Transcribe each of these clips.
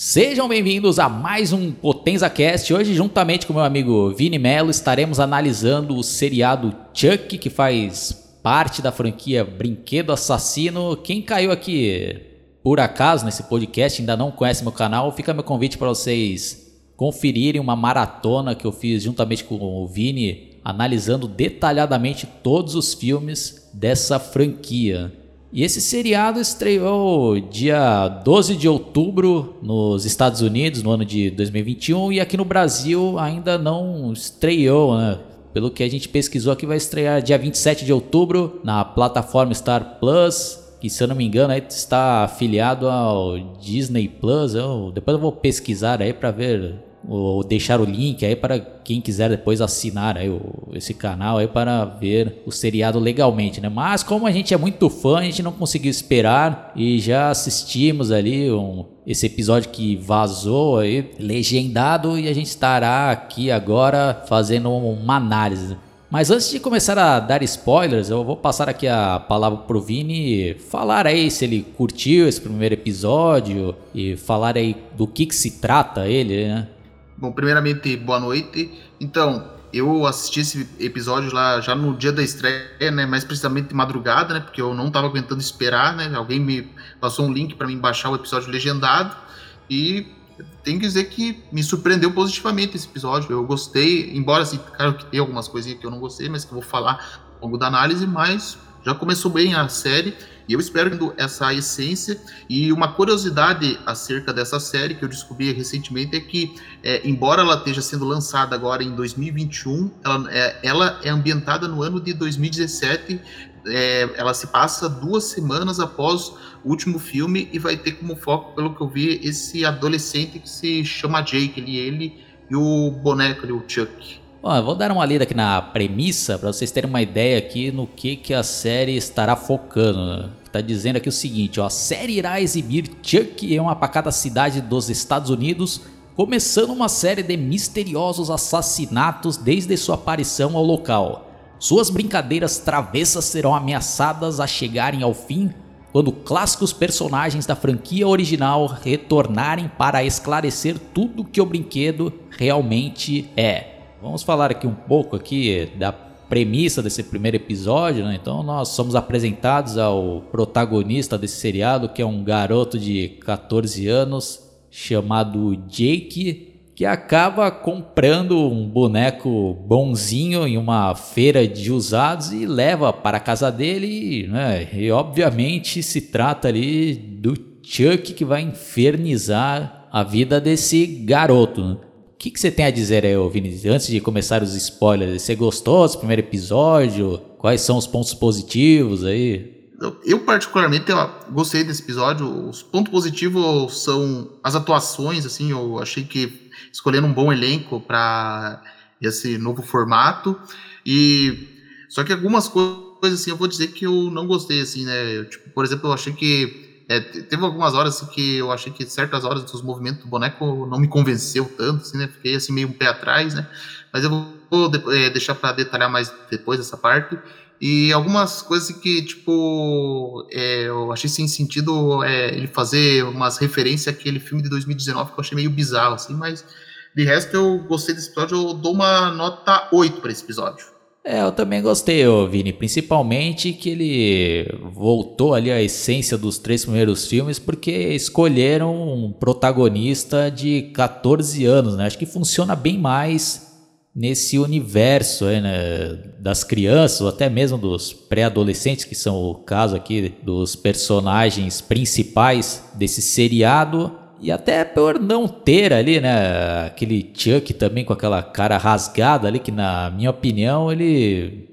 Sejam bem-vindos a mais um Potenza Cast. Hoje, juntamente com meu amigo Vini Mello, estaremos analisando o seriado Chuck, que faz parte da franquia Brinquedo Assassino. Quem caiu aqui por acaso nesse podcast ainda não conhece meu canal, fica meu convite para vocês conferirem uma maratona que eu fiz juntamente com o Vini, analisando detalhadamente todos os filmes dessa franquia. E esse seriado estreou dia 12 de outubro nos Estados Unidos, no ano de 2021, e aqui no Brasil ainda não estreou, né? Pelo que a gente pesquisou aqui, vai estrear dia 27 de outubro na plataforma Star Plus, que se eu não me engano está afiliado ao Disney Plus. Eu, depois eu vou pesquisar aí para ver ou deixar o link aí para quem quiser depois assinar aí o, esse canal aí para ver o seriado legalmente, né? Mas como a gente é muito fã, a gente não conseguiu esperar e já assistimos ali um, esse episódio que vazou aí, legendado, e a gente estará aqui agora fazendo uma análise. Mas antes de começar a dar spoilers, eu vou passar aqui a palavra pro Vini falar aí se ele curtiu esse primeiro episódio e falar aí do que que se trata ele, né? Bom, primeiramente, boa noite. Então, eu assisti esse episódio lá já no dia da estreia, né? Mais precisamente de madrugada, né? Porque eu não estava aguentando esperar, né? Alguém me passou um link para mim baixar o episódio legendado e tenho que dizer que me surpreendeu positivamente esse episódio. Eu gostei, embora assim, claro que tem algumas coisinhas que eu não gostei, mas que eu vou falar ao longo da análise, mas já começou bem a série e eu espero essa essência. E uma curiosidade acerca dessa série que eu descobri recentemente é que, é, embora ela esteja sendo lançada agora em 2021, ela é, ela é ambientada no ano de 2017. É, ela se passa duas semanas após o último filme e vai ter como foco, pelo que eu vi, esse adolescente que se chama Jake, ele, ele e o boneco, ali, o Chuck. Bom, vou dar uma lida aqui na premissa para vocês terem uma ideia aqui no que, que a série estará focando. Né? Tá dizendo aqui o seguinte, ó, a série irá exibir Chuck em uma pacata cidade dos Estados Unidos, começando uma série de misteriosos assassinatos desde sua aparição ao local. Suas brincadeiras travessas serão ameaçadas a chegarem ao fim quando clássicos personagens da franquia original retornarem para esclarecer tudo que o brinquedo realmente é. Vamos falar aqui um pouco aqui da premissa desse primeiro episódio, né? Então nós somos apresentados ao protagonista desse seriado, que é um garoto de 14 anos chamado Jake, que acaba comprando um boneco bonzinho em uma feira de usados e leva para a casa dele, né? E obviamente se trata ali do Chuck que vai infernizar a vida desse garoto. Né? Que, que você tem a dizer aí, Vinícius, antes de começar os spoilers? Você gostou desse primeiro episódio? Quais são os pontos positivos aí? Eu, particularmente, eu gostei desse episódio. Os pontos positivos são as atuações, assim, eu achei que escolhendo um bom elenco para esse novo formato. E só que algumas coisas, assim, eu vou dizer que eu não gostei, assim, né? Tipo, por exemplo, eu achei que é, teve algumas horas assim, que eu achei que certas horas dos movimentos do boneco não me convenceu tanto, assim, né? Fiquei assim meio um pé atrás, né? Mas eu vou é, deixar para detalhar mais depois essa parte. E algumas coisas que, tipo, é, eu achei sem sentido é, ele fazer umas referências àquele filme de 2019 que eu achei meio bizarro, assim, mas de resto eu gostei desse episódio, eu dou uma nota 8 para esse episódio. É, eu também gostei, Vini, principalmente que ele voltou ali à essência dos três primeiros filmes, porque escolheram um protagonista de 14 anos, né? Acho que funciona bem mais nesse universo aí, né? das crianças, ou até mesmo dos pré-adolescentes, que são o caso aqui dos personagens principais desse seriado. E até por não ter ali, né, aquele Chuck também com aquela cara rasgada ali, que na minha opinião ele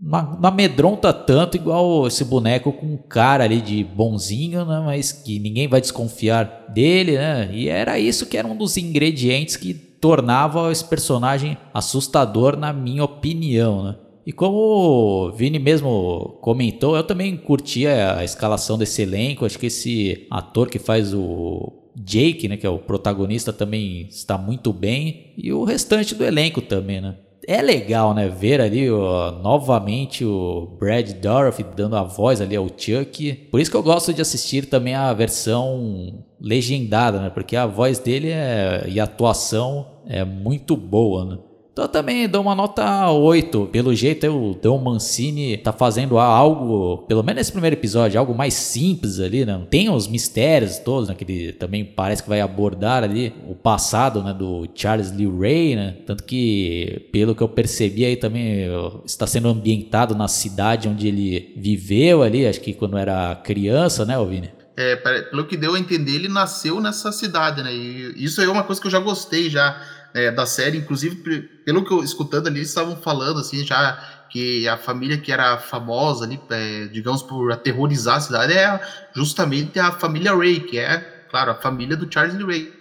não, amedronta tanto igual esse boneco com cara ali de bonzinho, né, mas que ninguém vai desconfiar dele, né, e era isso que era um dos ingredientes que tornava esse personagem assustador na minha opinião, né. E como o Vini mesmo comentou, eu também curtia a escalação desse elenco. Acho que esse ator que faz o Jake, né, que é o protagonista, também está muito bem. E o restante do elenco também, né? é legal, né? Ver ali ó, novamente o Brad Dorothy dando a voz ali ao Chuck. Por isso que eu gosto de assistir também a versão legendada, né? Porque a voz dele é, e a atuação é muito boa, né? Então eu também dou uma nota 8. Pelo jeito, o Dom Mancini tá fazendo algo, pelo menos nesse primeiro episódio, algo mais simples ali, né? Tem os mistérios todos, né? Que ele também parece que vai abordar ali o passado, né? Do Charles Lee Ray, né? Tanto que, pelo que eu percebi aí também, está sendo ambientado na cidade onde ele viveu ali, acho que quando era criança, né, Vini? É, pelo que deu a entender, ele nasceu nessa cidade, né? E isso é uma coisa que eu já gostei já é, da série, inclusive, pelo que eu escutando ali, eles estavam falando, assim, já que a família que era famosa ali, é, digamos, por aterrorizar a cidade, é justamente a família Ray, que é, claro, a família do Charles Ray.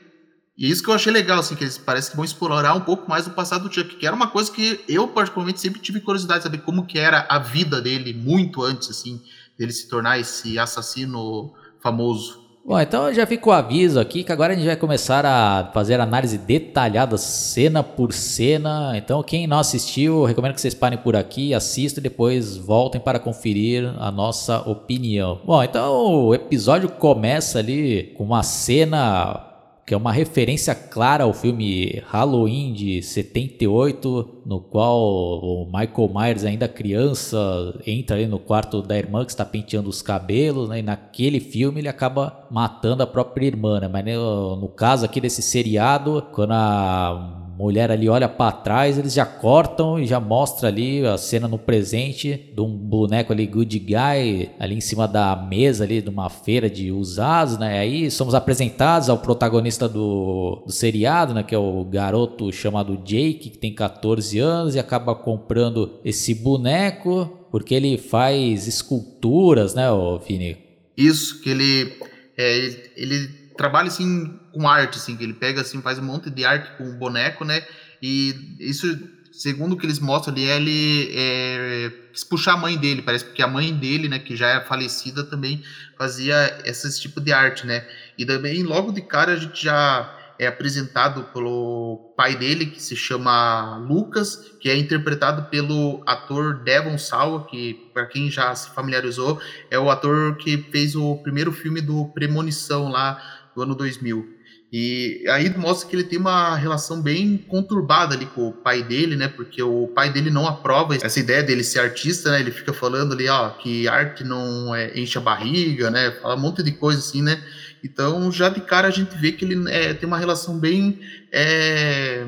E isso que eu achei legal, assim, que eles parece que vão explorar um pouco mais o passado do Chuck, que era uma coisa que eu, particularmente, sempre tive curiosidade de saber como que era a vida dele muito antes, assim, dele se tornar esse assassino famoso. Bom, então já fica o aviso aqui que agora a gente vai começar a fazer análise detalhada, cena por cena. Então, quem não assistiu, recomendo que vocês parem por aqui, assistam e depois voltem para conferir a nossa opinião. Bom, então o episódio começa ali com uma cena que é uma referência clara ao filme Halloween de 78, no qual o Michael Myers, ainda criança, entra ali no quarto da irmã que está penteando os cabelos, né? e naquele filme ele acaba matando a própria irmã. Né? Mas no, no caso aqui desse seriado, quando a mulher ali olha para trás, eles já cortam e já mostra ali a cena no presente de um boneco ali good guy ali em cima da mesa ali de uma feira de usados, né? Aí somos apresentados ao protagonista do, do seriado, né, que é o garoto chamado Jake, que tem 14 anos e acaba comprando esse boneco porque ele faz esculturas, né, Vini? Isso, que ele é, ele, ele trabalha assim com arte, assim, que ele pega assim, faz um monte de arte com boneco, né? E isso, segundo o que eles mostram ali, ele é, quis puxar a mãe dele, parece porque a mãe dele, né, que já é falecida, também fazia esse tipo de arte, né? E também logo de cara a gente já é apresentado pelo pai dele, que se chama Lucas, que é interpretado pelo ator Devon Sawa, que, para quem já se familiarizou, é o ator que fez o primeiro filme do Premonição lá do ano 2000. E aí mostra que ele tem uma relação bem conturbada ali com o pai dele, né? Porque o pai dele não aprova essa ideia dele ser artista, né? Ele fica falando ali, ó, que arte não é, enche a barriga, né? Fala um monte de coisa assim, né? Então, já de cara a gente vê que ele é, tem uma relação bem. É,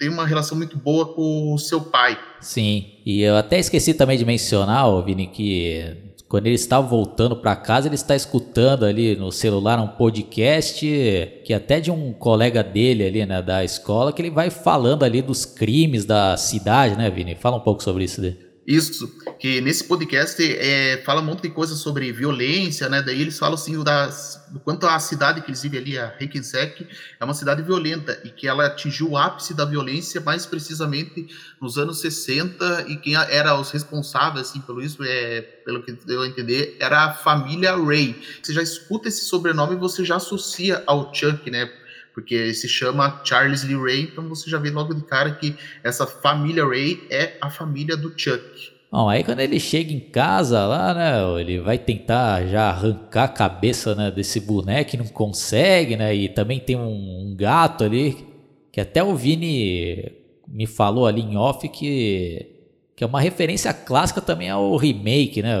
tem uma relação muito boa com o seu pai. Sim, e eu até esqueci também de mencionar, Vini, que quando ele está voltando para casa, ele está escutando ali no celular um podcast que até de um colega dele ali, né, da escola, que ele vai falando ali dos crimes da cidade, né, Vini? Fala um pouco sobre isso. Daí. Isso, que nesse podcast é, fala um monte de coisa sobre violência, né? Daí eles falam assim das, do quanto a cidade que eles vivem ali, a Reykjavik, é uma cidade violenta e que ela atingiu o ápice da violência mais precisamente nos anos 60 e quem era os responsáveis assim pelo isso é, pelo que deu a entender, era a família Ray. Você já escuta esse sobrenome e você já associa ao Chuck, né? Porque se chama Charles Lee Ray, então você já vê logo de cara que essa família Ray é a família do Chuck. Bom, aí quando ele chega em casa lá, né, ele vai tentar já arrancar a cabeça né, desse boneco e não consegue, né, e também tem um, um gato ali, que até o Vini me falou ali em off que, que é uma referência clássica também ao remake, né,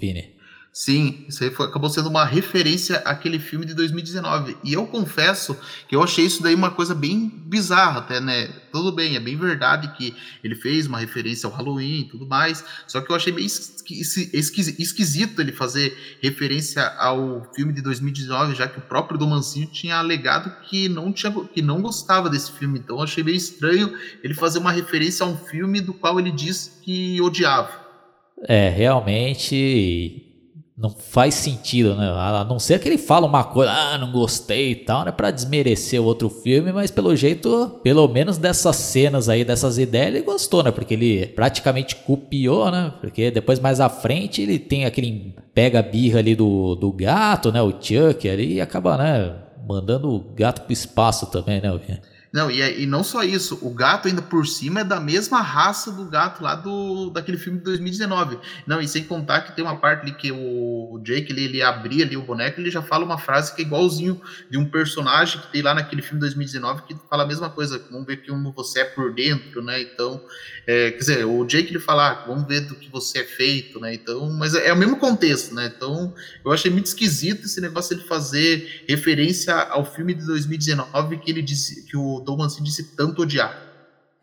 Vini? Sim, isso aí foi, acabou sendo uma referência àquele filme de 2019. E eu confesso que eu achei isso daí uma coisa bem bizarra, até, né? Tudo bem, é bem verdade que ele fez uma referência ao Halloween e tudo mais. Só que eu achei meio esquisito ele fazer referência ao filme de 2019, já que o próprio Domancinho tinha alegado que não, tinha, que não gostava desse filme. Então eu achei meio estranho ele fazer uma referência a um filme do qual ele disse que odiava. É, realmente não faz sentido, né? A não ser que ele fala uma coisa, ah, não gostei e tal, né? Pra desmerecer o outro filme, mas pelo jeito, pelo menos dessas cenas aí, dessas ideias, ele gostou, né? Porque ele praticamente copiou, né? Porque depois mais à frente ele tem aquele pega a birra ali do, do gato, né? O Chuck ali e acaba, né? Mandando o gato pro espaço também, né? Não, e, e não só isso, o gato ainda por cima é da mesma raça do gato lá do daquele filme de 2019. Não, e sem contar que tem uma parte ali que o Jake ele, ele abria ali o boneco, ele já fala uma frase que é igualzinho de um personagem que tem lá naquele filme de 2019 que fala a mesma coisa, vamos ver como você é por dentro, né? Então, é, quer dizer, o Jake ele fala, ah, vamos ver do que você é feito, né? Então, mas é, é o mesmo contexto, né? Então, eu achei muito esquisito esse negócio de fazer referência ao filme de 2019 que ele disse que o Dom Mancini disse tanto odiar.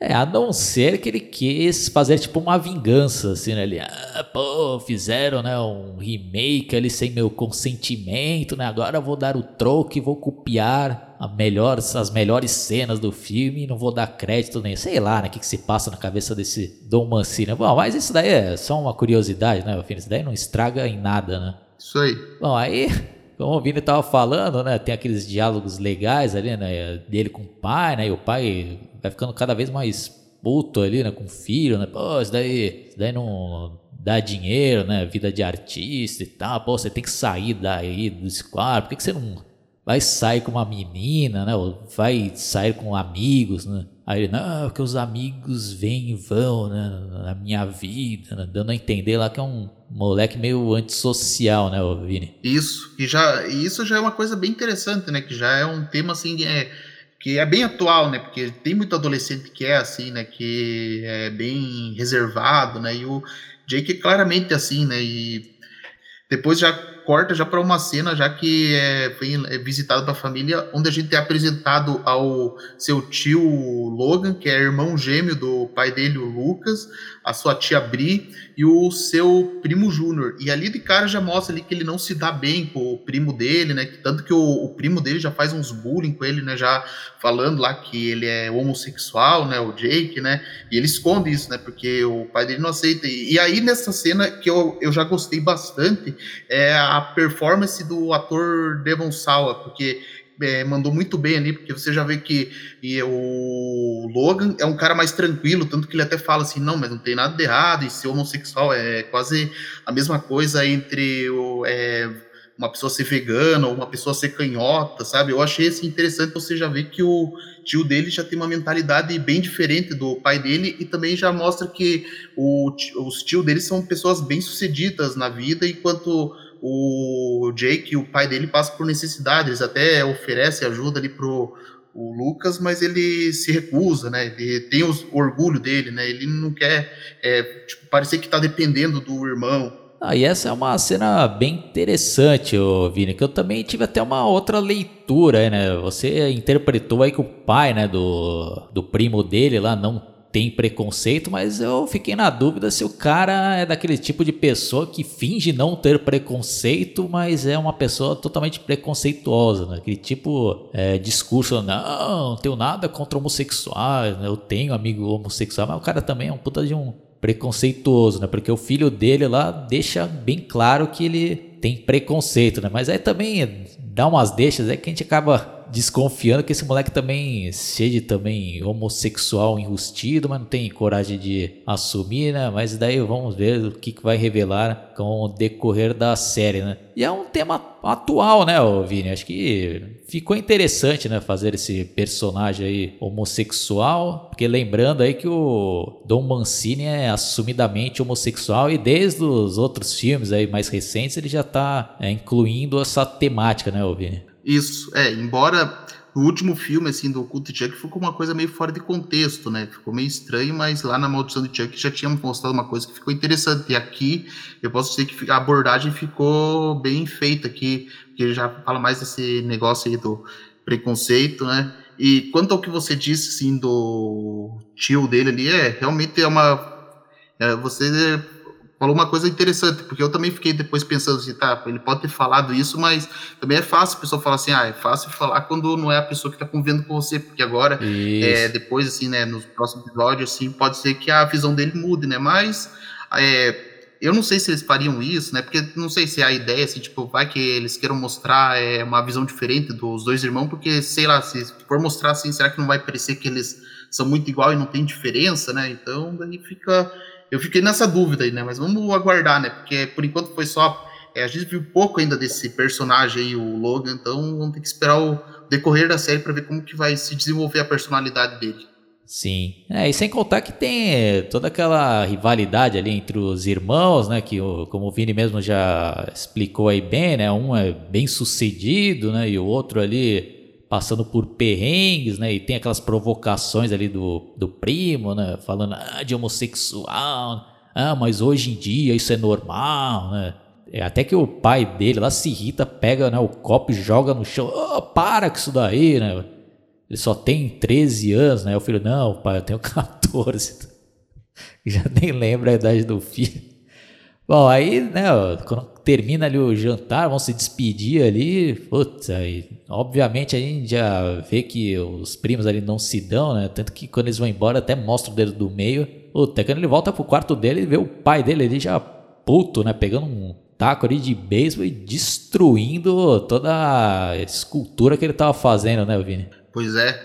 É, a não ser que ele quis fazer tipo uma vingança, assim, né? Ele, ah, pô, fizeram, né, um remake ali sem meu consentimento, né? Agora eu vou dar o troco e vou copiar a melhor, as melhores cenas do filme e não vou dar crédito nem, sei lá, né, o que, que se passa na cabeça desse Dom Mancini. Bom, mas isso daí é só uma curiosidade, né, filho? Isso daí não estraga em nada, né? Isso aí. Bom, aí como o Vini tava falando, né? Tem aqueles diálogos legais ali, né? Dele com o pai, né? E o pai vai ficando cada vez mais puto ali, né? Com o filho, né? Pô, isso daí, isso daí não dá dinheiro, né? Vida de artista e tal. Pô, você tem que sair daí desse quarto. Por que, que você não vai sair com uma menina, né? Ou vai sair com amigos, né? Aí ele, não, porque os amigos vêm e vão, né? Na minha vida, né? Dando a entender lá que é um moleque meio antissocial, né, Vini? Isso, e já, isso já é uma coisa bem interessante, né? Que já é um tema assim, é, que é bem atual, né? Porque tem muito adolescente que é assim, né? Que é bem reservado, né? E o Jake é claramente assim, né? E depois já corta já para uma cena já que é, foi é visitado pela família, onde a gente é apresentado ao seu tio Logan, que é irmão gêmeo do pai dele, o Lucas, a sua tia Bri e o seu primo Júnior. E ali de cara já mostra ali que ele não se dá bem com o primo dele, né? Tanto que o, o, primo dele já faz uns bullying com ele, né? Já falando lá que ele é homossexual, né? O Jake, né? E ele esconde isso, né? Porque o pai dele não aceita. E, e aí nessa cena que eu, eu já gostei bastante é a performance do ator Devon Sawa, porque é, mandou muito bem ali, porque você já vê que e, o Logan é um cara mais tranquilo, tanto que ele até fala assim, não, mas não tem nada de errado, e ser homossexual é quase a mesma coisa entre o, é, uma pessoa ser vegana ou uma pessoa ser canhota, sabe? Eu achei assim, interessante você já ver que o tio dele já tem uma mentalidade bem diferente do pai dele e também já mostra que o, os tios dele são pessoas bem sucedidas na vida, enquanto o Jake o pai dele passam por necessidade, eles até oferecem ajuda ali pro o Lucas, mas ele se recusa, né? Ele tem o orgulho dele, né? Ele não quer é, tipo, parecer que está dependendo do irmão. Ah, e essa é uma cena bem interessante, ô Vini, que eu também tive até uma outra leitura, né? Você interpretou aí que o pai, né, do, do primo dele lá não tem preconceito, mas eu fiquei na dúvida se o cara é daquele tipo de pessoa que finge não ter preconceito, mas é uma pessoa totalmente preconceituosa, né? aquele tipo é, discurso, não, não tenho nada contra homossexuais, né? eu tenho amigo homossexual, mas o cara também é um puta de um preconceituoso, né? Porque o filho dele lá deixa bem claro que ele tem preconceito, né? Mas aí também dá umas deixas, é que a gente acaba desconfiando que esse moleque também seja também homossexual enrustido, mas não tem coragem de assumir, né? Mas daí vamos ver o que, vai revelar com o decorrer da série, né? E é um tema atual, né, Vini? Acho que ficou interessante, né, fazer esse personagem aí homossexual, porque lembrando aí que o Dom Mancini é assumidamente homossexual e desde os outros filmes aí mais recentes ele já tá é, incluindo essa temática, né, Vini? Isso, é, embora o último filme, assim, do Cult Chuck ficou uma coisa meio fora de contexto, né? Ficou meio estranho, mas lá na Maldição de Chuck já tinha mostrado uma coisa que ficou interessante. E aqui, eu posso dizer que a abordagem ficou bem feita aqui, porque já fala mais desse negócio aí do preconceito, né? E quanto ao que você disse, assim, do tio dele ali, é, realmente é uma... É, você falou uma coisa interessante, porque eu também fiquei depois pensando assim, tá, ele pode ter falado isso, mas também é fácil a pessoa falar assim, ah, é fácil falar quando não é a pessoa que tá convivendo com você, porque agora, é, depois, assim, né, nos próximos episódios, assim, pode ser que a visão dele mude, né, mas é, eu não sei se eles fariam isso, né, porque não sei se é a ideia, assim, tipo, vai que eles queiram mostrar é, uma visão diferente dos dois irmãos, porque, sei lá, se for mostrar assim, será que não vai parecer que eles são muito igual e não tem diferença, né, então daí fica eu fiquei nessa dúvida aí, né? Mas vamos aguardar, né? Porque por enquanto foi só. É, a gente viu pouco ainda desse personagem aí, o Logan, então vamos ter que esperar o, decorrer da série para ver como que vai se desenvolver a personalidade dele. Sim. É, e sem contar que tem é, toda aquela rivalidade ali entre os irmãos, né? Que, como o Vini mesmo já explicou aí bem, né? Um é bem sucedido, né? E o outro ali passando por perrengues, né? E tem aquelas provocações ali do, do primo, né? Falando ah, de homossexual. Ah, mas hoje em dia isso é normal, né? É, até que o pai dele lá se irrita, pega né, o copo e joga no chão. Oh, para com isso daí, né? Ele só tem 13 anos, né? O filho, não, pai, eu tenho 14. Já nem lembra a idade do filho. Bom, aí, né, quando termina ali o jantar, vão se despedir ali. Putz, aí, obviamente a gente já vê que os primos ali não se dão, né? Tanto que quando eles vão embora, até mostra o dedo do meio. Puta, quando ele volta pro quarto dele, ele vê o pai dele ali já puto, né? Pegando um taco ali de beisebol e destruindo toda a escultura que ele tava fazendo, né, Vini? Pois é.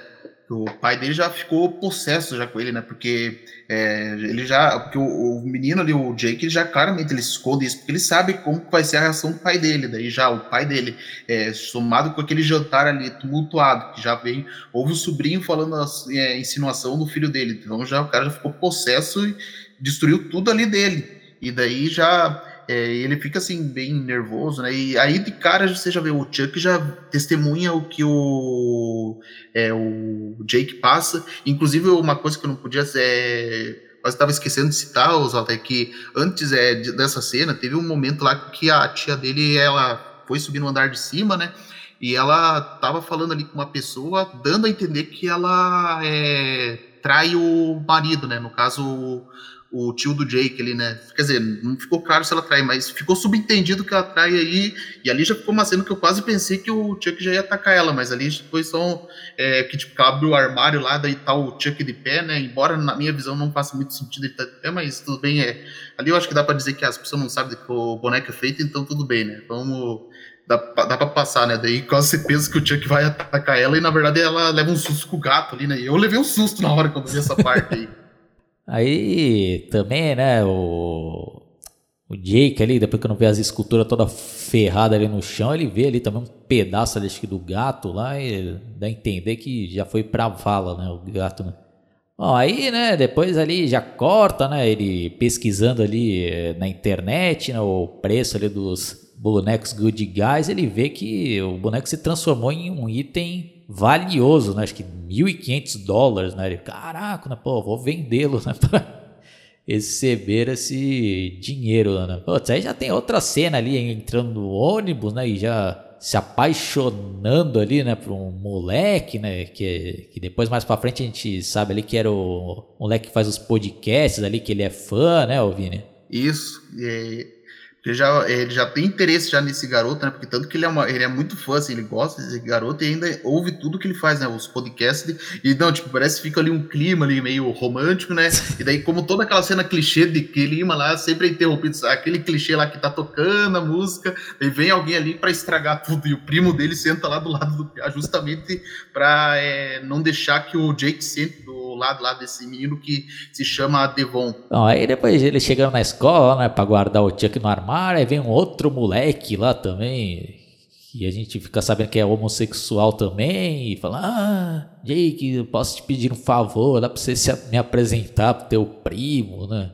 O pai dele já ficou possesso já com ele, né? Porque é, ele já. Porque o, o, menino ali, o Jake, já claramente ele esconde isso, porque ele sabe como vai ser a reação do pai dele. Daí já o pai dele, é, somado com aquele jantar ali tumultuado, que já vem. Houve o sobrinho falando a é, insinuação do filho dele. Então já o cara já ficou possesso e destruiu tudo ali dele. E daí já é, ele fica assim, bem nervoso, né? E aí de cara você já vê o Chuck já testemunha o que o, é, o Jake passa. Inclusive, uma coisa que eu não podia é, quase estava esquecendo de citar, Oswaldo, é que antes é, dessa cena, teve um momento lá que a tia dele ela foi subir no andar de cima, né? E ela tava falando ali com uma pessoa, dando a entender que ela é, trai o marido, né? No caso, o tio do Jake ali, né? Quer dizer, não ficou claro se ela trai, mas ficou subentendido que ela trai aí. E ali já ficou uma cena que eu quase pensei que o Chuck já ia atacar ela, mas ali foi só é, que tipo, abre o armário lá, daí tá o Chuck de pé, né? Embora na minha visão não faça muito sentido ele estar tá de pé, mas tudo bem. É. Ali eu acho que dá para dizer que as pessoas não sabem que o boneco é feito, então tudo bem, né? Vamos. Dá, dá pra passar, né? Daí quase você pensa que o Chuck vai atacar ela e na verdade ela leva um susto com o gato ali, né? E eu levei um susto na hora quando vi essa parte aí. Aí também, né, o, o Jake ali, depois que não vê as esculturas toda ferrada ali no chão, ele vê ali também um pedaço ali, acho que do gato lá e dá a entender que já foi pra vala, né, o gato, né. Bom, aí, né, depois ali já corta, né, ele pesquisando ali eh, na internet, né, o preço ali dos bonecos Good Guys, ele vê que o boneco se transformou em um item valioso, né? Acho que 1.500 dólares, né? Ele, caraca, né? Pô, vou vendê-lo, né? Pra receber esse dinheiro, né? Putz, aí já tem outra cena ali, entrando no ônibus, né? E já se apaixonando ali, né, por um moleque, né, que, que depois mais para frente a gente sabe ali que era o moleque que faz os podcasts ali, que ele é fã, né, Vini? Isso, e ele já, ele já tem interesse já nesse garoto, né? Porque tanto que ele é, uma, ele é muito fã, assim, ele gosta desse garoto e ainda ouve tudo que ele faz, né? Os podcasts. E não, tipo, parece que fica ali um clima ali meio romântico, né? E daí, como toda aquela cena clichê de clima lá, sempre é interrompido, aquele clichê lá que tá tocando a música, e vem alguém ali para estragar tudo. E o primo dele senta lá do lado do justamente para é, não deixar que o Jake sente do lado lá desse menino que se chama Devon. Bom, aí depois ele chegando na escola, né, pra guardar o Chuck no armário, aí vem um outro moleque lá também, e a gente fica sabendo que é homossexual também, e fala, ah, Jake, posso te pedir um favor, dá pra você me apresentar pro teu primo, né?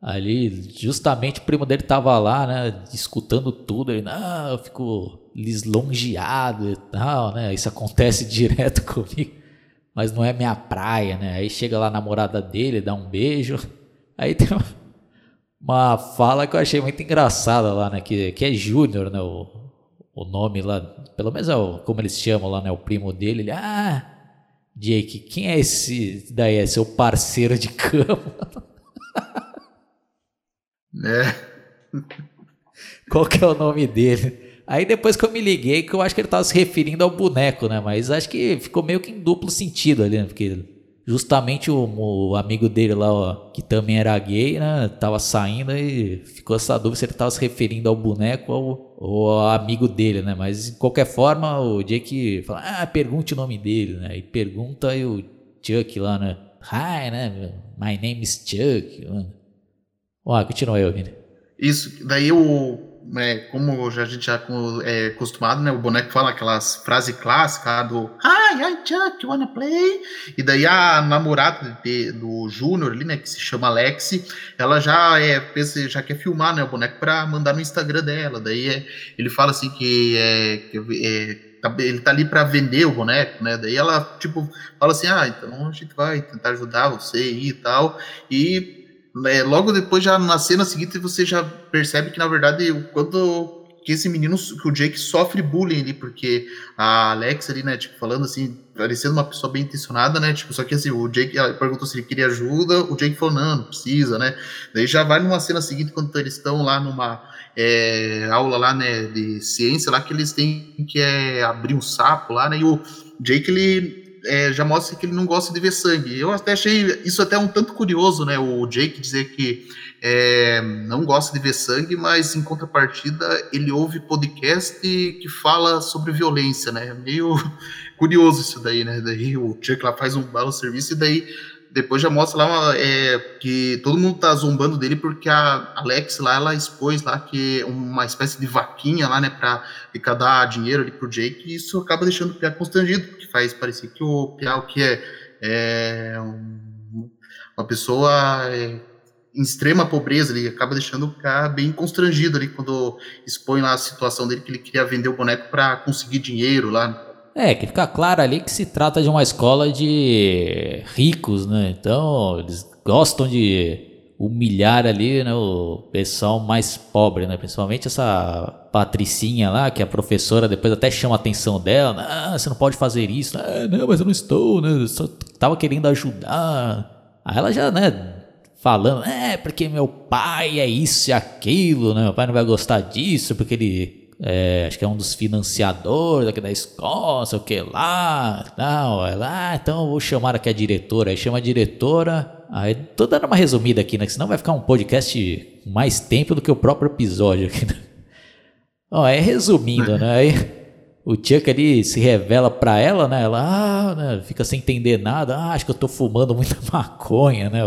Ali, justamente o primo dele tava lá, né, escutando tudo, ele, não, eu fico lisonjeado e tal, né, isso acontece direto comigo mas não é minha praia, né? Aí chega lá a namorada dele, dá um beijo. Aí tem uma, uma fala que eu achei muito engraçada lá, né? Que, que é Júnior, né? O, o nome lá, pelo menos é o, como eles chamam lá, né? O primo dele. Ele, ah, Jake, quem é esse daí? É seu parceiro de cama? Né? Qual que é o nome dele? Aí depois que eu me liguei, que eu acho que ele tava se referindo ao boneco, né? Mas acho que ficou meio que em duplo sentido ali, né? Porque justamente o, o amigo dele lá, ó, que também era gay, né? Tava saindo e ficou essa dúvida se ele tava se referindo ao boneco ou, ou ao amigo dele, né? Mas de qualquer forma, o Jake fala, ah, pergunte o nome dele, né? E pergunta aí o Chuck lá, né? Hi, né? My name is Chuck. Ó, continua aí, Vini. Isso, daí o é, como a gente já é acostumado, né? O boneco fala aquelas frases clássicas do Hi, hi Chuck, wanna play? E daí a namorada de, do Júnior ali, né? Que se chama Alexi, ela já é, pensa, já quer filmar, né? O boneco pra mandar no Instagram dela. Daí é, ele fala assim que é, que é tá, ele tá ali para vender o boneco, né? Daí ela, tipo, fala assim: ah, então a gente vai tentar ajudar você e tal. E é, logo depois, já na cena seguinte, você já percebe que, na verdade, quando que esse menino, que o Jake sofre bullying ali, porque a Alex ali, né, tipo, falando assim, parecendo uma pessoa bem intencionada, né, tipo, só que assim, o Jake, ela perguntou se ele queria ajuda, o Jake falou, não, não precisa, né, daí já vai numa cena seguinte, quando eles estão lá numa é, aula lá, né, de ciência, lá que eles têm que é, abrir um sapo lá, né, e o Jake, ele é, já mostra que ele não gosta de ver sangue. Eu até achei isso até um tanto curioso, né? O Jake dizer que é, não gosta de ver sangue, mas em contrapartida ele ouve podcast que fala sobre violência, né? Meio curioso isso daí, né? Daí o Chuck lá faz um belo serviço e daí depois já mostra lá é, que todo mundo tá zombando dele porque a Alex lá, ela expôs lá que uma espécie de vaquinha lá, né, pra arrecadar dinheiro ali pro Jake, e isso acaba deixando o Pia constrangido, faz parecer que o Pia, o que é, é um, uma pessoa é, em extrema pobreza, ele acaba deixando o Pia bem constrangido ali quando expõe lá a situação dele, que ele queria vender o boneco para conseguir dinheiro lá, é, que fica claro ali que se trata de uma escola de ricos, né? Então, eles gostam de humilhar ali né, o pessoal mais pobre, né? Principalmente essa Patricinha lá, que a professora depois até chama a atenção dela. Ah, você não pode fazer isso. Ah, não, mas eu não estou, né? Eu só tava querendo ajudar. Aí ela já, né, falando, é, porque meu pai é isso e aquilo, né? Meu pai não vai gostar disso, porque ele é, acho que é um dos financiadores aqui da sei o que lá, não, ela, ah, então eu vou chamar aqui a diretora, aí chama a diretora, aí tô dando uma resumida aqui, né, que senão vai ficar um podcast mais tempo do que o próprio episódio aqui, né? Ó, é resumindo, né, aí o Chuck ali se revela pra ela, né, ela, ah, né, fica sem entender nada, ah, acho que eu tô fumando muita maconha, né,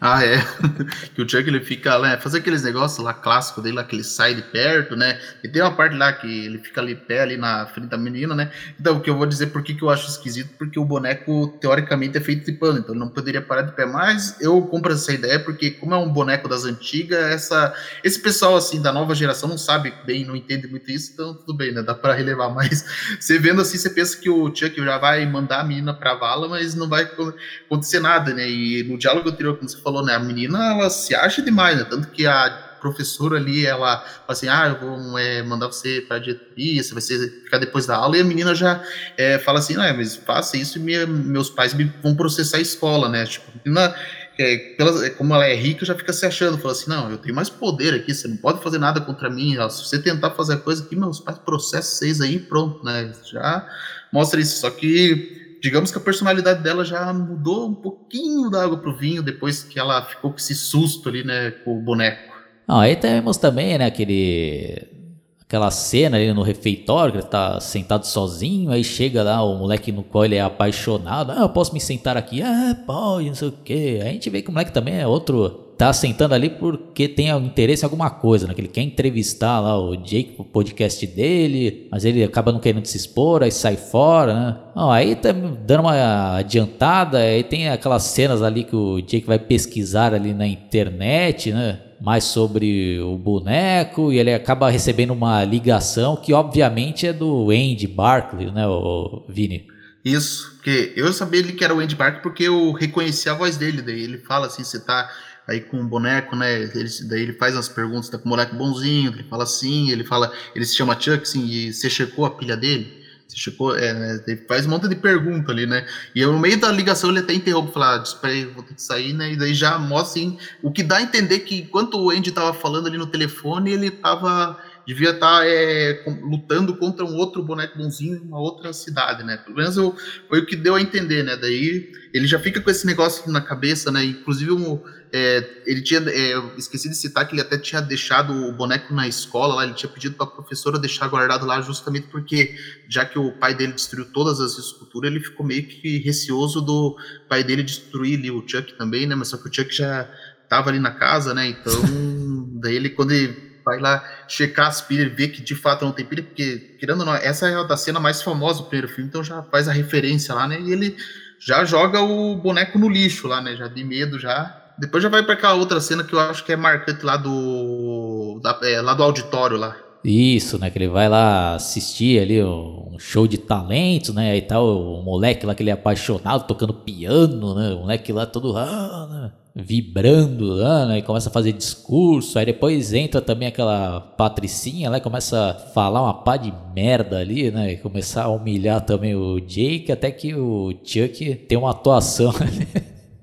ah, é. que o Chuck ele fica, né, fazer aqueles negócios lá clássico dele, lá que ele sai de perto, né? E tem uma parte lá que ele fica ali pé ali na frente da menina, né? Então, o que eu vou dizer por que, eu acho esquisito, porque o boneco teoricamente é feito de pano, então ele não poderia parar de pé, mas eu compro essa ideia porque como é um boneco das antigas, essa esse pessoal assim da nova geração não sabe bem, não entende muito isso, então tudo bem, né? Dá para relevar, mas você vendo assim, você pensa que o Chuck já vai mandar a menina pra vala, mas não vai acontecer nada, né? E no diálogo anterior, quando você falou falou, né? A menina, ela se acha demais, né? Tanto que a professora ali, ela fala assim, ah, eu vou é, mandar você para diretoria, você vai ser, ficar depois da aula, e a menina já é, fala assim, não, é, mas faça isso e minha, meus pais me, vão processar a escola, né, tipo, a menina, é, pela, como ela é rica, já fica se achando, fala assim, não, eu tenho mais poder aqui, você não pode fazer nada contra mim, se você tentar fazer coisa aqui, meus pais processam vocês aí pronto, né, já mostra isso, só que digamos que a personalidade dela já mudou um pouquinho da água pro vinho depois que ela ficou com esse susto ali, né, com o boneco. Ah, aí temos também, né, aquele aquela cena ali no refeitório, que ele tá sentado sozinho, aí chega lá o moleque no qual ele é apaixonado, ah, eu posso me sentar aqui? Ah, pode, não sei o quê. Aí a gente vê que o moleque também é outro tá sentando ali porque tem interesse em alguma coisa, né? Que ele quer entrevistar lá o Jake pro podcast dele, mas ele acaba não querendo se expor, aí sai fora, né? Ó, aí tá dando uma adiantada, aí tem aquelas cenas ali que o Jake vai pesquisar ali na internet, né? Mais sobre o boneco e ele acaba recebendo uma ligação que obviamente é do Andy Barkley, né, o Vini? Isso, porque eu sabia que era o Andy Barkley porque eu reconheci a voz dele, daí ele fala assim, você tá aí com o boneco, né? Ele, daí ele faz as perguntas, tá com o moleque bonzinho, ele fala assim, ele fala, ele se chama Chuck, assim, e você checou a pilha dele? Você checou? É, né? Ele faz um monte de pergunta ali, né? E eu, no meio da ligação ele até interrompe, fala, ah, espera aí, vou ter que sair, né? E daí já mostra, assim, o que dá a entender que enquanto o Andy tava falando ali no telefone, ele tava devia estar tá, é, lutando contra um outro boneco bonzinho em uma outra cidade, né? Pelo menos eu, foi o que deu a entender, né? Daí ele já fica com esse negócio na cabeça, né? Inclusive um, é, ele tinha, é, esqueci de citar que ele até tinha deixado o boneco na escola lá, ele tinha pedido para a professora deixar guardado lá justamente porque, já que o pai dele destruiu todas as esculturas, ele ficou meio que receoso do pai dele destruir ali o Chuck também, né? Mas só que o Chuck já estava ali na casa, né? Então, daí ele, quando ele vai lá checar as pilhas, ver que de fato não tem pilha, porque, querendo ou não, essa é a cena mais famosa do primeiro filme, então já faz a referência lá, né? E ele já joga o boneco no lixo lá, né? Já de medo já. Depois já vai para aquela outra cena que eu acho que é marcante lá do. Da, é, lá do auditório lá. Isso, né? Que ele vai lá assistir ali um show de talentos, né? Aí tá o moleque lá que ele é apaixonado tocando piano, né? O moleque lá todo ah, né? Vibrando lá, né? E começa a fazer discurso. Aí depois entra também aquela patricinha lá, começa a falar uma pá de merda ali, né? E começar a humilhar também o Jake, até que o Chuck tem uma atuação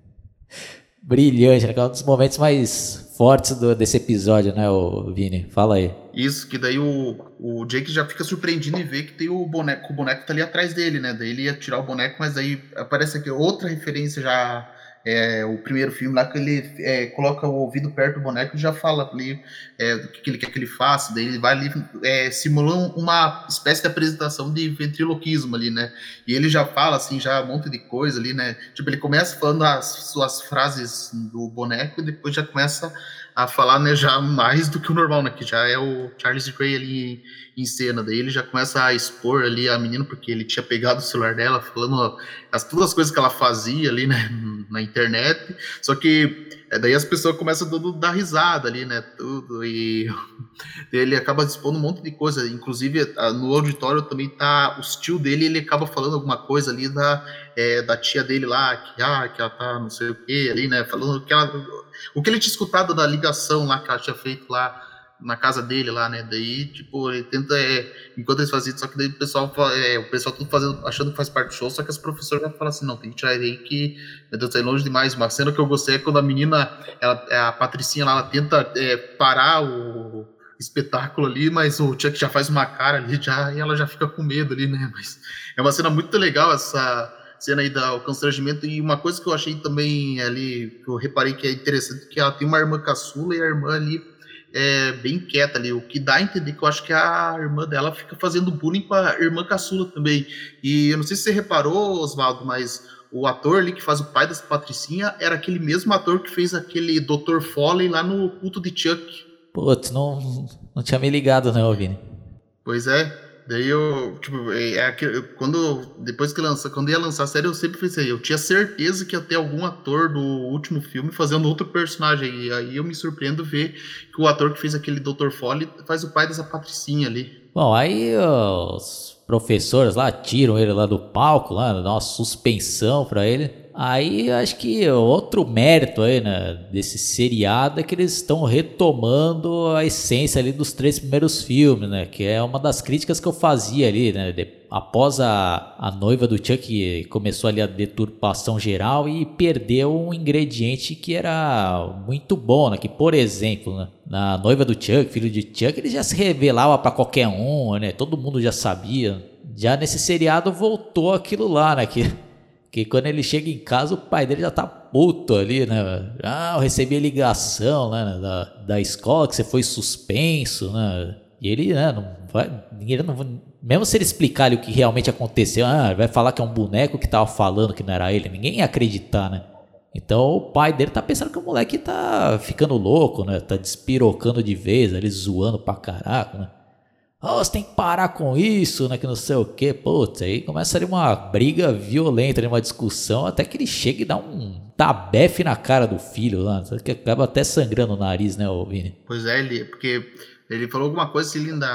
brilhante, né? Que é um dos momentos mais fortes do, desse episódio, né, o Vini? Fala aí. Isso, que daí o, o Jake já fica surpreendido e vê que tem o boneco, o boneco tá ali atrás dele, né? Daí ele ia tirar o boneco, mas daí aparece aqui outra referência já é, o primeiro filme lá que ele é, coloca o ouvido perto do boneco e já fala ali é, do que, ele quer que ele faça, daí ele vai ali é, simulando uma espécie de apresentação de ventriloquismo ali, né? E ele já fala assim, já um monte de coisa ali, né? Tipo, ele começa falando as suas frases do boneco e depois já começa a falar, né, já mais do que o normal, né? Que já é o Charles Gray ali em cena. Daí ele já começa a expor ali a menina, porque ele tinha pegado o celular dela, falando as, todas as coisas que ela fazia ali, né, na internet. Só que é, daí as pessoas começam a dar risada ali, né, tudo. E ele acaba expondo um monte de coisa. Inclusive, no auditório também tá os tio dele, ele acaba falando alguma coisa ali da, é, da tia dele lá, que, ah, que ela tá não sei o que ali, né, falando que ela, o que ele tinha escutado da ligação lá que ela tinha feito lá na casa dele lá, né? Daí, tipo, ele tenta, é, enquanto eles fazem só que daí o pessoal, é, o pessoal tudo fazendo, achando que faz parte do show, só que as professoras já falam assim, não, tem que tirar ele aí que, meu Deus, tá longe demais. Uma cena que eu gostei é quando a menina, ela, é, a Patricinha lá, ela tenta é, parar o espetáculo ali, mas o Chuck já faz uma cara ali já, e ela já fica com medo ali, né? Mas é uma cena muito legal essa cena aí do constrangimento e uma coisa que eu achei também ali, que eu reparei que é interessante, que ela tem uma irmã caçula e a irmã ali é, bem quieta ali, o que dá a entender que eu acho que a irmã dela fica fazendo bullying com a irmã caçula também. E eu não sei se você reparou, Oswaldo, mas o ator ali que faz o pai dessa Patricinha era aquele mesmo ator que fez aquele Dr. Foley lá no culto de Chuck. Putz, não, não tinha me ligado, né, Vini? Pois é. Daí eu, tipo, é, é quando, depois que lança, quando ia lançar a série, eu sempre pensei, eu tinha certeza que ia ter algum ator do último filme fazendo outro personagem, e aí eu me surpreendo ver que o ator que fez aquele Dr. Foley faz o pai dessa patricinha ali. Bom, aí os professores lá tiram ele lá do palco, lá, dá uma suspensão para ele. Aí acho que outro mérito aí, né, desse seriado é que eles estão retomando a essência ali dos três primeiros filmes, né? Que é uma das críticas que eu fazia ali, né? De, após a, a noiva do Chuck começou ali a deturpação geral e perdeu um ingrediente que era muito bom, né? Que, por exemplo, né, na noiva do Chuck, filho de Chuck, ele já se revelava para qualquer um, né? Todo mundo já sabia. Já nesse seriado voltou aquilo lá, né? Que que quando ele chega em casa, o pai dele já tá puto ali, né? Ah, eu recebi a ligação né, da, da escola que você foi suspenso, né? E ele, né, não vai. Ele não, mesmo se ele explicar o que realmente aconteceu, ah, vai falar que é um boneco que tava falando que não era ele, ninguém ia acreditar, né? Então o pai dele tá pensando que o moleque tá ficando louco, né? Tá despirocando de vez, ele zoando pra caraca, né? Oh, você tem que parar com isso, né? Que não sei o que. Putz, aí começa ali uma briga violenta, uma discussão, até que ele chega e dá um tabefe na cara do filho lá. Que acaba até sangrando o nariz, né, Vini? Pois é, ele, porque ele falou alguma coisa assim, linda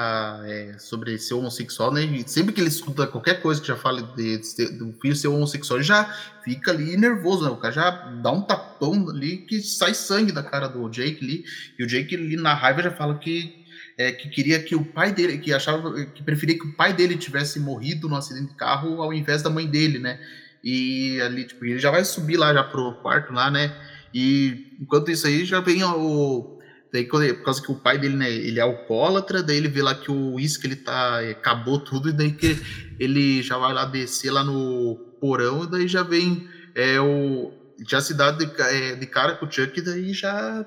é, sobre ser homossexual, né? E sempre que ele escuta qualquer coisa que já fale de, de, do filho ser homossexual, ele já fica ali nervoso, né? O cara já dá um tapão ali que sai sangue da cara do Jake ali. E o Jake ali na raiva já fala que é, que queria que o pai dele, que achava que preferia que o pai dele tivesse morrido no acidente de carro ao invés da mãe dele, né? E ali, tipo, ele já vai subir lá já pro quarto lá, né? E enquanto isso aí já vem o daí por causa que o pai dele, né, ele é alcoólatra, daí ele vê lá que o uísque ele tá acabou tudo e daí que ele já vai lá descer lá no porão e daí já vem é o já se dá de, é, de cara com o Chuck, daí já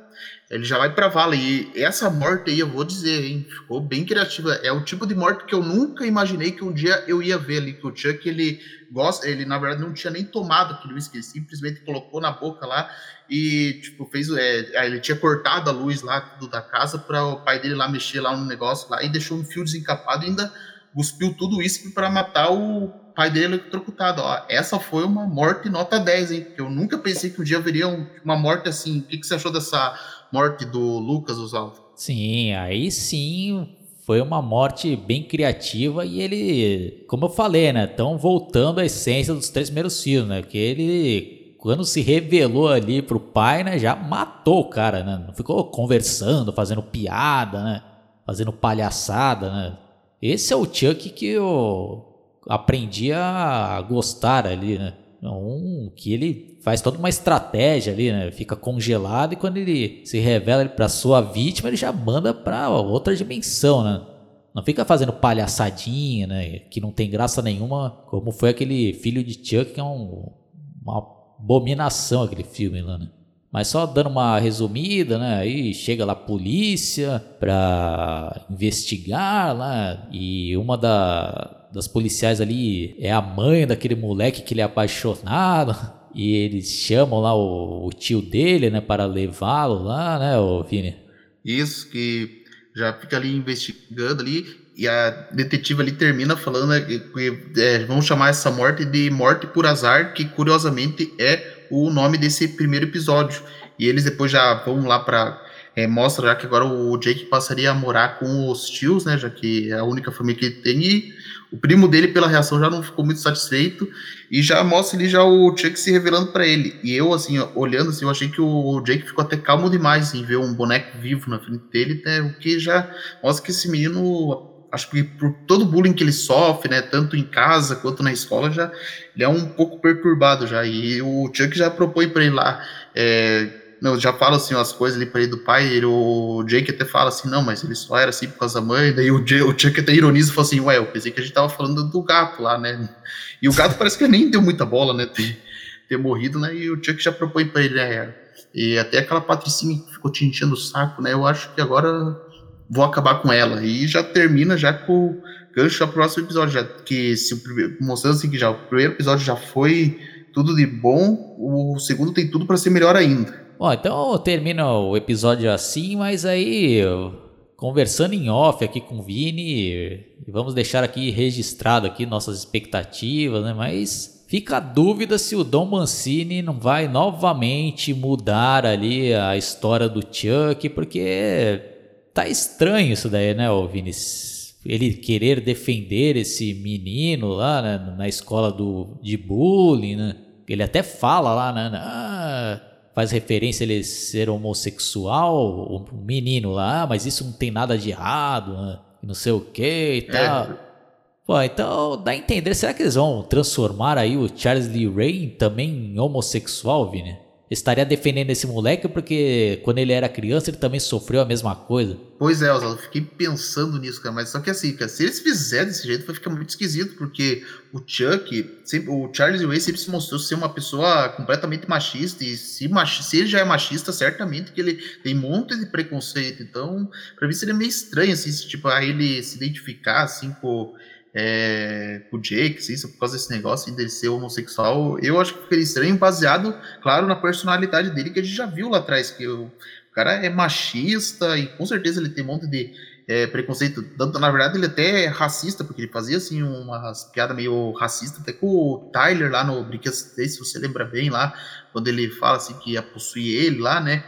ele já vai pra vala. E essa morte aí, eu vou dizer, hein, ficou bem criativa. É o tipo de morte que eu nunca imaginei que um dia eu ia ver ali, que o Chuck, ele gosta, ele na verdade não tinha nem tomado aquele whisky, ele simplesmente colocou na boca lá e, tipo, fez, é, ele tinha cortado a luz lá do, da casa para o pai dele lá mexer lá no negócio lá e deixou um fio desencapado e ainda cuspiu tudo isso para matar o pai dele eletrocutado. Ó, essa foi uma morte nota 10, hein? Porque eu nunca pensei que um dia haveria uma morte assim. O que, que você achou dessa morte do Lucas Oswaldo? Sim, aí sim foi uma morte bem criativa e ele, como eu falei, né? Estão voltando à essência dos três primeiros filmes, né? Que ele, quando se revelou ali pro pai, né? Já matou o cara, né? Não ficou conversando, fazendo piada, né? Fazendo palhaçada, né? Esse é o Chuck que eu aprendi a gostar ali, né? Um que ele faz toda uma estratégia ali, né? Fica congelado e quando ele se revela para sua vítima, ele já manda para outra dimensão, né? Não fica fazendo palhaçadinha, né? Que não tem graça nenhuma, como foi aquele filho de Chuck, que é um, uma abominação aquele filme lá, né? Mas só dando uma resumida, né? Aí chega lá a polícia pra investigar lá e uma da, das policiais ali é a mãe daquele moleque que ele é apaixonado. E eles chamam lá o, o tio dele, né, para levá-lo lá, né, o Vini? Isso, que já fica ali investigando ali e a detetive ali termina falando né, que, é, vamos chamar essa morte de morte por azar, que curiosamente é o nome desse primeiro episódio. E eles depois já vão lá para é, mostra já que agora o Jake passaria a morar com os tios, né? Já que é a única família que ele tem. E o primo dele, pela reação, já não ficou muito satisfeito. E já mostra ali já o Chuck se revelando para ele. E eu, assim, olhando assim, eu achei que o Jake ficou até calmo demais em ver um boneco vivo na frente dele, né? O que já mostra que esse menino acho que por todo o bullying que ele sofre, né, tanto em casa quanto na escola, já ele é um pouco perturbado já. E o Chuck já propõe para ele lá, é, não, já fala assim as coisas ali para ele do pai, ele, o Jake até fala assim, não, mas ele só era assim por causa da mãe, daí o, o Chuck até ironiza e fala assim, ué, eu pensei que a gente tava falando do gato lá, né? E o gato parece que nem deu muita bola, né, ter, ter morrido, né? E o Chuck já propõe para ele, né? E até aquela Patricinha que ficou te enchendo o saco, né? Eu acho que agora vou acabar com ela. E já termina já com o gancho o próximo episódio. Já, que se o primeiro, mostrando assim que já o primeiro episódio já foi tudo de bom, o segundo tem tudo para ser melhor ainda. Bom, então termina o episódio assim, mas aí conversando em off aqui com o Vini, vamos deixar aqui registrado aqui nossas expectativas, né? Mas fica a dúvida se o Dom Mancini não vai novamente mudar ali a história do Chuck, porque tá estranho isso daí, né, o Vinícius? Ele querer defender esse menino lá né, na escola do, de bullying, né? Ele até fala lá, né? Ah, faz referência a ele ser homossexual, o menino lá, ah, mas isso não tem nada de errado, né? não sei o que e é. tal. É. Pô, então dá a entender, será que eles vão transformar aí o Charles Lee Ray também em homossexual, Vini? Estaria defendendo esse moleque porque quando ele era criança ele também sofreu a mesma coisa. Pois é, eu fiquei pensando nisso, cara, mas só que assim, cara, se eles fizerem desse jeito vai ficar muito esquisito, porque o Chuck, sempre, o Charles Way sempre se mostrou ser uma pessoa completamente machista, e se, mach, se ele já é machista, certamente que ele tem um monte de preconceito, então, pra mim seria meio estranho, assim, se, tipo, ele se identificar, assim, com é, o Jake, isso, por causa desse negócio de ser homossexual, eu acho que ficaria estranho, baseado, claro, na personalidade dele, que a gente já viu lá atrás, que o, cara é machista e com certeza ele tem um monte de é, preconceito, tanto, na verdade ele até é racista, porque ele fazia assim umas piadas meio racista, até com o Tyler lá no Brinquedos se você lembra bem lá, quando ele fala assim que ia possuir ele lá, né,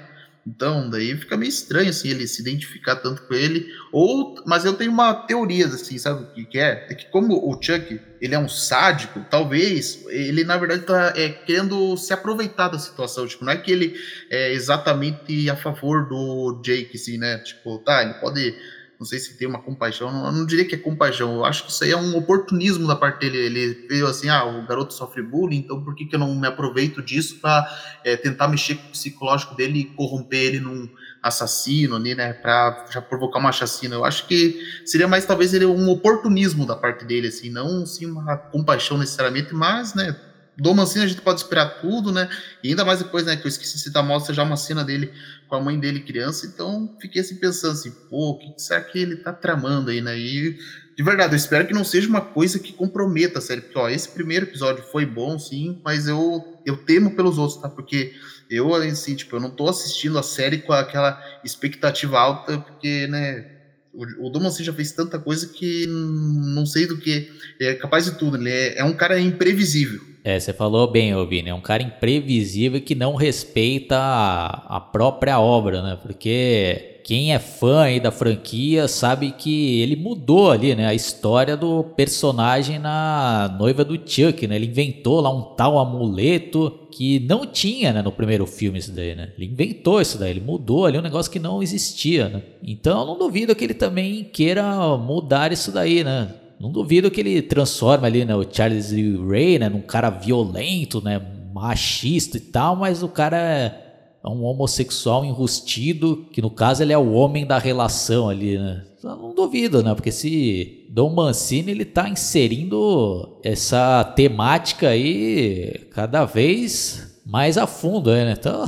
então, daí fica meio estranho assim ele se identificar tanto com ele. Ou, mas eu tenho uma teoria assim, sabe o que, que é? É que como o Chuck, ele é um sádico, talvez ele na verdade tá é, querendo se aproveitar da situação, tipo, não é que ele é exatamente a favor do Jake assim, né? Tipo, tá, ele pode não sei se tem uma compaixão, eu não diria que é compaixão, eu acho que isso aí é um oportunismo da parte dele. Ele veio assim, ah, o garoto sofre bullying, então por que, que eu não me aproveito disso para é, tentar mexer com o psicológico dele e corromper ele num assassino ali, né, para já provocar uma chacina. Eu acho que seria mais talvez ele um oportunismo da parte dele, assim, não sim uma compaixão necessariamente, mas, né, do Mancini a gente pode esperar tudo, né? E ainda mais depois, né, que eu esqueci de citar, mostra já uma cena dele com a mãe dele criança, então fiquei assim pensando assim, pô, o que será que ele tá tramando aí, né? E de verdade, eu espero que não seja uma coisa que comprometa a série, porque ó, esse primeiro episódio foi bom, sim, mas eu, eu temo pelos outros, tá? Porque eu, assim, tipo, eu não tô assistindo a série com aquela expectativa alta, porque, né, o, o Domancy já fez tanta coisa que não sei do que, é capaz de tudo, ele é, é um cara imprevisível. É, você falou bem, Vini, é um cara imprevisível que não respeita a, a própria obra, né? Porque quem é fã aí da franquia sabe que ele mudou ali, né? A história do personagem na noiva do Chuck, né? Ele inventou lá um tal amuleto que não tinha, né, no primeiro filme isso daí, né? Ele inventou isso daí, ele mudou ali um negócio que não existia, né? Então não duvido que ele também queira mudar isso daí, né? Não duvido que ele transforme ali, né, o Charles Ray, né, num cara violento, né, machista e tal, mas o cara é, é um homossexual enrustido, que no caso ele é o homem da relação ali, né? Eu não duvido, né? Porque se Dom Mancini ele tá inserindo essa temática aí cada vez mais a fundo, né? Então,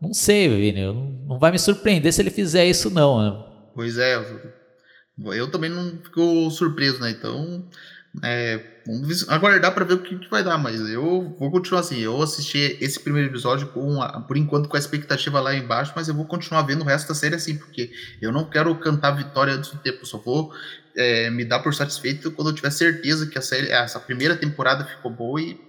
não sei, Vini, não vai me surpreender se ele fizer isso não, né? Pois é, eu também não fico surpreso, né? Então, é, vamos aguardar para ver o que, que, vai dar, mas eu vou continuar assim. Eu assisti esse primeiro episódio com, a, por enquanto, com a expectativa lá embaixo, mas eu vou continuar vendo o resto da série assim, porque eu não quero cantar vitória antes do tempo, só vou é, me dar por satisfeito quando eu tiver certeza que a série, essa primeira temporada ficou boa e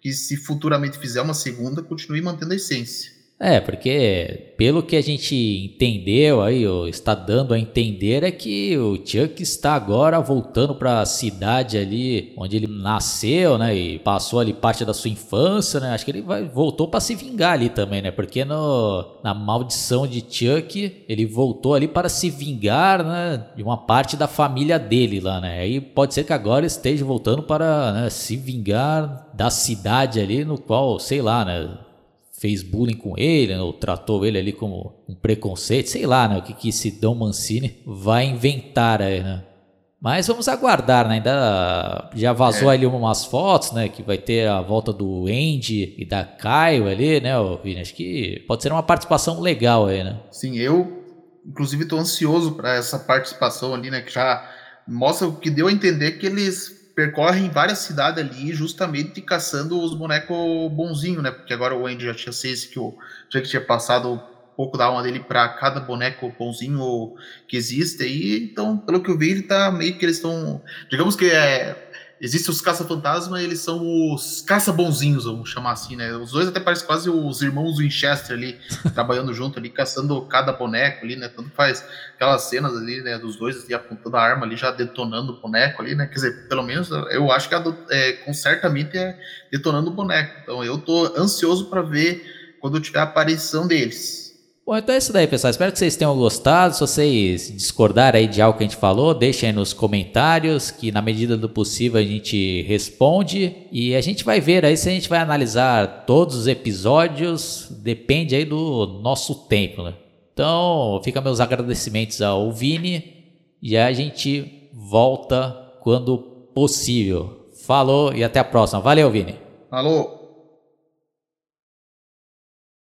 que se futuramente fizer uma segunda, continue mantendo a essência. É, porque pelo que a gente entendeu aí, ou está dando a entender, é que o Chuck está agora voltando para a cidade ali onde ele nasceu, né? E passou ali parte da sua infância, né? Acho que ele vai, voltou para se vingar ali também, né? Porque no, na maldição de Chuck, ele voltou ali para se vingar, né? De uma parte da família dele lá, né? Aí pode ser que agora esteja voltando para né, se vingar da cidade ali no qual, sei lá, né? Fez bullying com ele, né, ou tratou ele ali como um preconceito, sei lá, né, o que, que esse Dom Mancini vai inventar aí, né. Mas vamos aguardar, né? Ainda já vazou é. ali umas fotos, né? Que vai ter a volta do Andy e da Caio ali, né, Vini? Acho que pode ser uma participação legal aí, né? Sim, eu, inclusive, estou ansioso para essa participação ali, né? Que já mostra o que deu a entender que eles percorrem várias cidades ali justamente caçando os bonecos bonzinhos, né? Porque agora o Andy já tinha seis que o Jack tinha passado um pouco da alma dele para cada boneco bonzinho que existe aí. Então, pelo que eu vi, ele tá meio que eles estão. Digamos que é Existem os caça-fantasma, eles são os caça-bonzinhos, vamos chamar assim, né? Os dois até parecem quase os irmãos Winchester ali, trabalhando junto ali, caçando cada boneco ali, né? Tanto faz aquelas cenas ali, né, dos dois ali, apontando a arma ali, já detonando o boneco ali, né? Quer dizer, pelo menos eu acho que é, com certamente é detonando o boneco. Então eu tô ansioso para ver quando tiver a aparição deles. Bom, então é isso daí, pessoal. Espero que vocês tenham gostado. Se vocês discordarem aí de algo que a gente falou, deixem aí nos comentários, que na medida do possível a gente responde. E a gente vai ver aí se a gente vai analisar todos os episódios. Depende aí do nosso tempo, né? Então, fica meus agradecimentos ao Vini. E a gente volta quando possível. Falou e até a próxima. Valeu, Vini. Falou.